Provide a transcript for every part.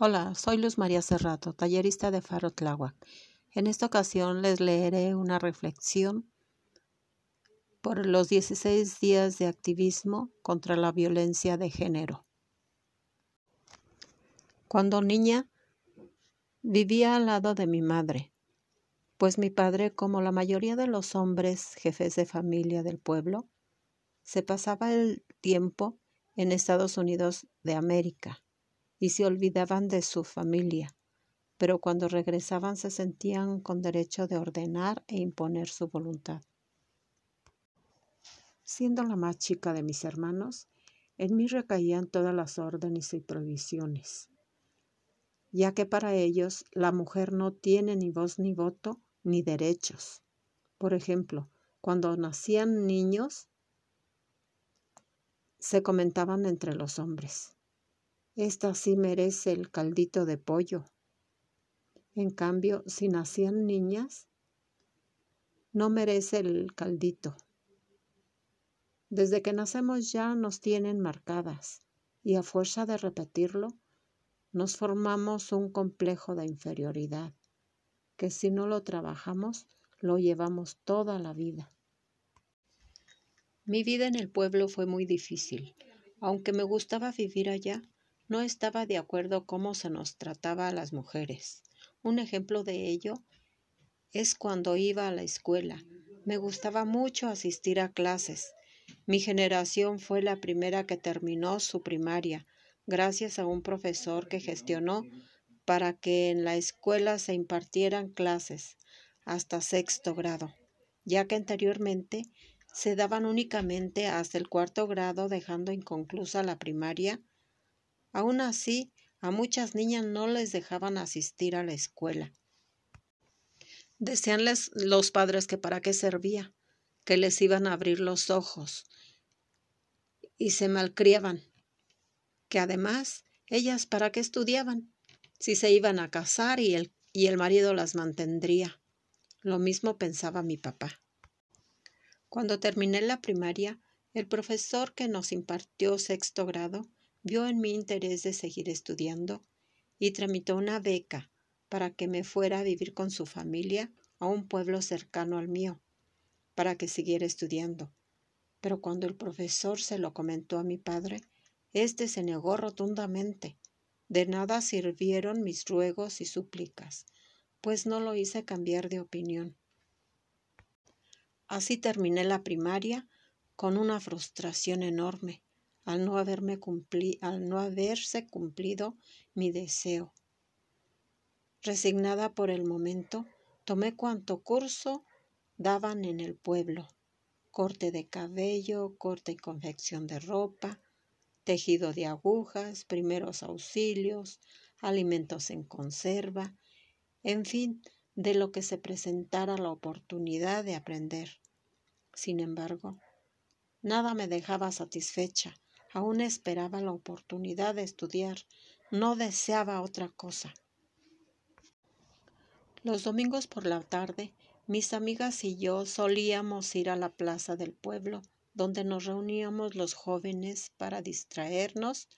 Hola, soy Luz María Cerrato, tallerista de Faro Tláhuac. En esta ocasión les leeré una reflexión por los 16 días de activismo contra la violencia de género. Cuando niña vivía al lado de mi madre, pues mi padre, como la mayoría de los hombres jefes de familia del pueblo, se pasaba el tiempo en Estados Unidos de América y se olvidaban de su familia, pero cuando regresaban se sentían con derecho de ordenar e imponer su voluntad. Siendo la más chica de mis hermanos, en mí recaían todas las órdenes y prohibiciones, ya que para ellos la mujer no tiene ni voz ni voto ni derechos. Por ejemplo, cuando nacían niños, se comentaban entre los hombres. Esta sí merece el caldito de pollo. En cambio, si nacían niñas, no merece el caldito. Desde que nacemos ya nos tienen marcadas y a fuerza de repetirlo, nos formamos un complejo de inferioridad, que si no lo trabajamos, lo llevamos toda la vida. Mi vida en el pueblo fue muy difícil. Aunque me gustaba vivir allá, no estaba de acuerdo cómo se nos trataba a las mujeres. Un ejemplo de ello es cuando iba a la escuela. Me gustaba mucho asistir a clases. Mi generación fue la primera que terminó su primaria, gracias a un profesor que gestionó para que en la escuela se impartieran clases hasta sexto grado, ya que anteriormente se daban únicamente hasta el cuarto grado, dejando inconclusa la primaria Aún así, a muchas niñas no les dejaban asistir a la escuela. Decíanles los padres que para qué servía, que les iban a abrir los ojos y se malcriaban, que además ellas para qué estudiaban, si se iban a casar y el, y el marido las mantendría. Lo mismo pensaba mi papá. Cuando terminé la primaria, el profesor que nos impartió sexto grado vio en mi interés de seguir estudiando y tramitó una beca para que me fuera a vivir con su familia a un pueblo cercano al mío, para que siguiera estudiando. Pero cuando el profesor se lo comentó a mi padre, éste se negó rotundamente. De nada sirvieron mis ruegos y súplicas, pues no lo hice cambiar de opinión. Así terminé la primaria con una frustración enorme, al no, haberme al no haberse cumplido mi deseo. Resignada por el momento, tomé cuanto curso daban en el pueblo. Corte de cabello, corte y confección de ropa, tejido de agujas, primeros auxilios, alimentos en conserva, en fin, de lo que se presentara la oportunidad de aprender. Sin embargo, nada me dejaba satisfecha Aún esperaba la oportunidad de estudiar, no deseaba otra cosa. Los domingos por la tarde, mis amigas y yo solíamos ir a la plaza del pueblo, donde nos reuníamos los jóvenes para distraernos,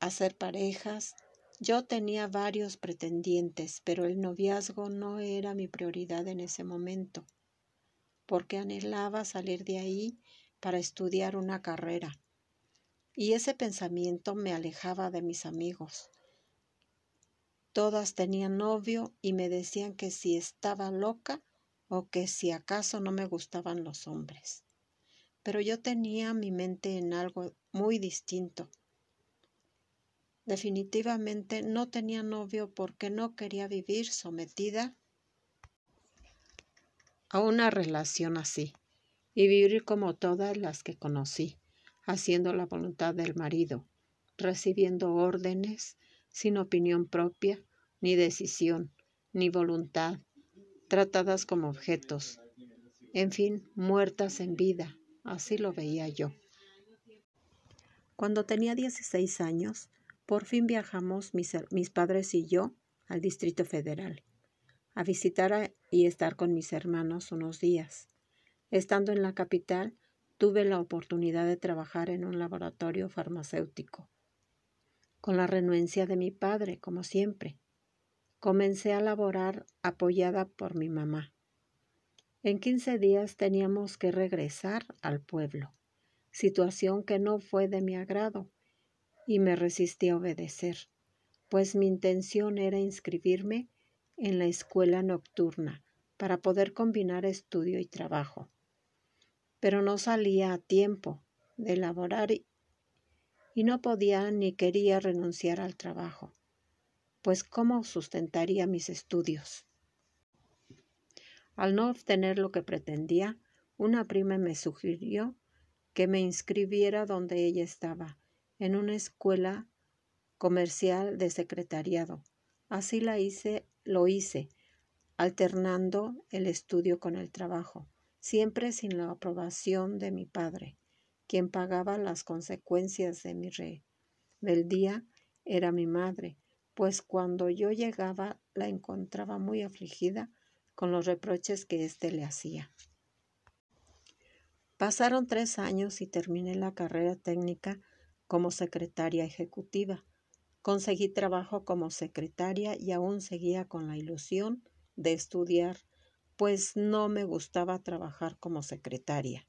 hacer parejas. Yo tenía varios pretendientes, pero el noviazgo no era mi prioridad en ese momento, porque anhelaba salir de ahí para estudiar una carrera. Y ese pensamiento me alejaba de mis amigos. Todas tenían novio y me decían que si estaba loca o que si acaso no me gustaban los hombres. Pero yo tenía mi mente en algo muy distinto. Definitivamente no tenía novio porque no quería vivir sometida a una relación así y vivir como todas las que conocí, haciendo la voluntad del marido, recibiendo órdenes sin opinión propia, ni decisión, ni voluntad, tratadas como objetos, en fin, muertas en vida, así lo veía yo. Cuando tenía 16 años, por fin viajamos mis, mis padres y yo al Distrito Federal, a visitar y estar con mis hermanos unos días. Estando en la capital, tuve la oportunidad de trabajar en un laboratorio farmacéutico. con la renuencia de mi padre, como siempre. Comencé a laborar apoyada por mi mamá. En quince días teníamos que regresar al pueblo, situación que no fue de mi agrado, y me resistí a obedecer, pues mi intención era inscribirme en la escuela nocturna para poder combinar estudio y trabajo. Pero no salía a tiempo de laborar y no podía ni quería renunciar al trabajo, pues cómo sustentaría mis estudios. Al no obtener lo que pretendía, una prima me sugirió que me inscribiera donde ella estaba, en una escuela comercial de secretariado. Así la hice, lo hice, alternando el estudio con el trabajo, siempre sin la aprobación de mi padre, quien pagaba las consecuencias de mi rebeldía era mi madre, pues cuando yo llegaba la encontraba muy afligida con los reproches que éste le hacía. Pasaron tres años y terminé la carrera técnica como secretaria ejecutiva. Conseguí trabajo como secretaria y aún seguía con la ilusión de estudiar, pues no me gustaba trabajar como secretaria.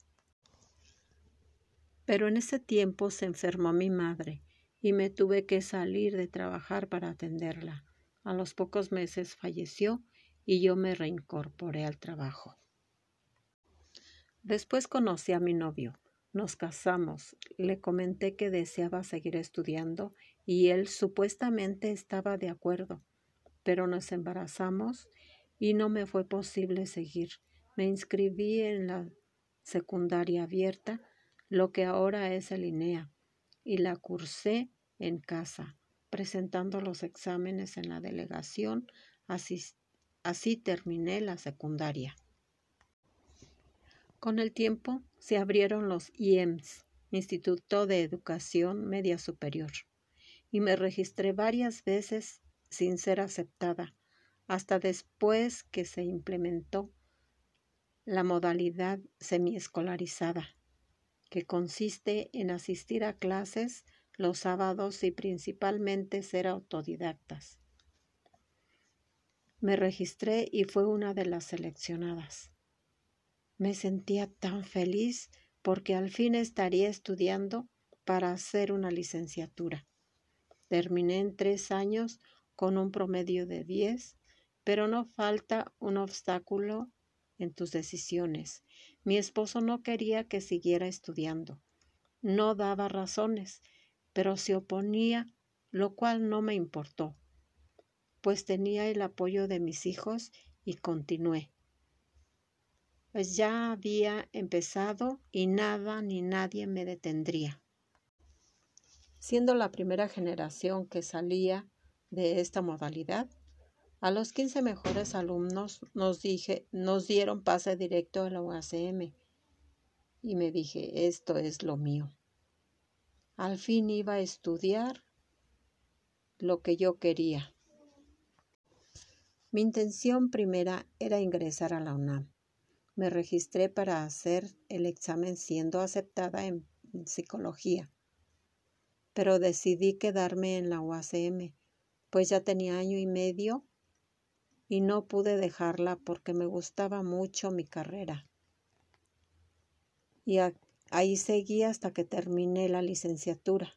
Pero en ese tiempo se enfermó mi madre y me tuve que salir de trabajar para atenderla. A los pocos meses falleció y yo me reincorporé al trabajo. Después conocí a mi novio, nos casamos, le comenté que deseaba seguir estudiando y él supuestamente estaba de acuerdo, pero nos embarazamos y no me fue posible seguir. Me inscribí en la secundaria abierta, lo que ahora es el INEA, y la cursé en casa, presentando los exámenes en la delegación, asistente Así terminé la secundaria. Con el tiempo se abrieron los IEMS, Instituto de Educación Media Superior, y me registré varias veces sin ser aceptada, hasta después que se implementó la modalidad semiescolarizada, que consiste en asistir a clases los sábados y principalmente ser autodidactas. Me registré y fue una de las seleccionadas. Me sentía tan feliz porque al fin estaría estudiando para hacer una licenciatura. Terminé en tres años con un promedio de diez, pero no falta un obstáculo en tus decisiones. Mi esposo no quería que siguiera estudiando. No daba razones, pero se oponía, lo cual no me importó pues tenía el apoyo de mis hijos y continué. Pues ya había empezado y nada ni nadie me detendría. Siendo la primera generación que salía de esta modalidad, a los 15 mejores alumnos nos, dije, nos dieron pase directo a la UACM y me dije, esto es lo mío. Al fin iba a estudiar lo que yo quería. Mi intención primera era ingresar a la UNAM. Me registré para hacer el examen siendo aceptada en psicología, pero decidí quedarme en la UACM, pues ya tenía año y medio y no pude dejarla porque me gustaba mucho mi carrera. Y ahí seguí hasta que terminé la licenciatura.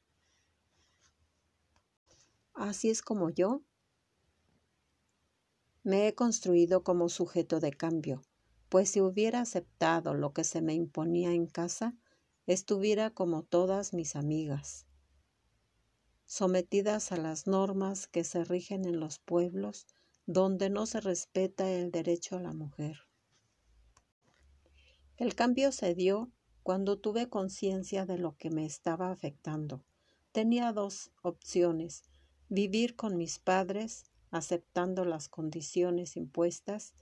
Así es como yo me he construido como sujeto de cambio, pues si hubiera aceptado lo que se me imponía en casa, estuviera como todas mis amigas, sometidas a las normas que se rigen en los pueblos donde no se respeta el derecho a la mujer. El cambio se dio cuando tuve conciencia de lo que me estaba afectando. Tenía dos opciones, vivir con mis padres aceptando las condiciones impuestas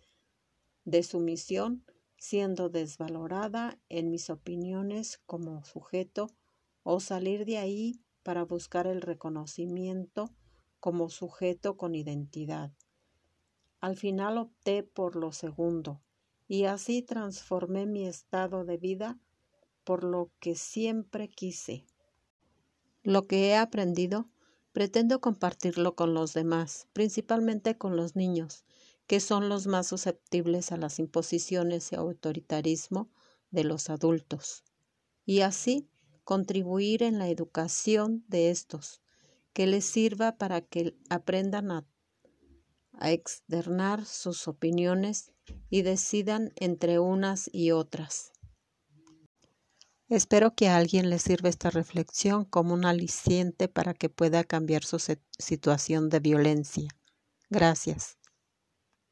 de su misión, siendo desvalorada en mis opiniones como sujeto, o salir de ahí para buscar el reconocimiento como sujeto con identidad. Al final opté por lo segundo, y así transformé mi estado de vida por lo que siempre quise. Lo que he aprendido Pretendo compartirlo con los demás, principalmente con los niños, que son los más susceptibles a las imposiciones y autoritarismo de los adultos, y así contribuir en la educación de estos, que les sirva para que aprendan a, externar sus opiniones y decidan entre unas y otras. Espero que a alguien le sirva esta reflexión como un aliciente para que pueda cambiar su situación de violencia. Gracias.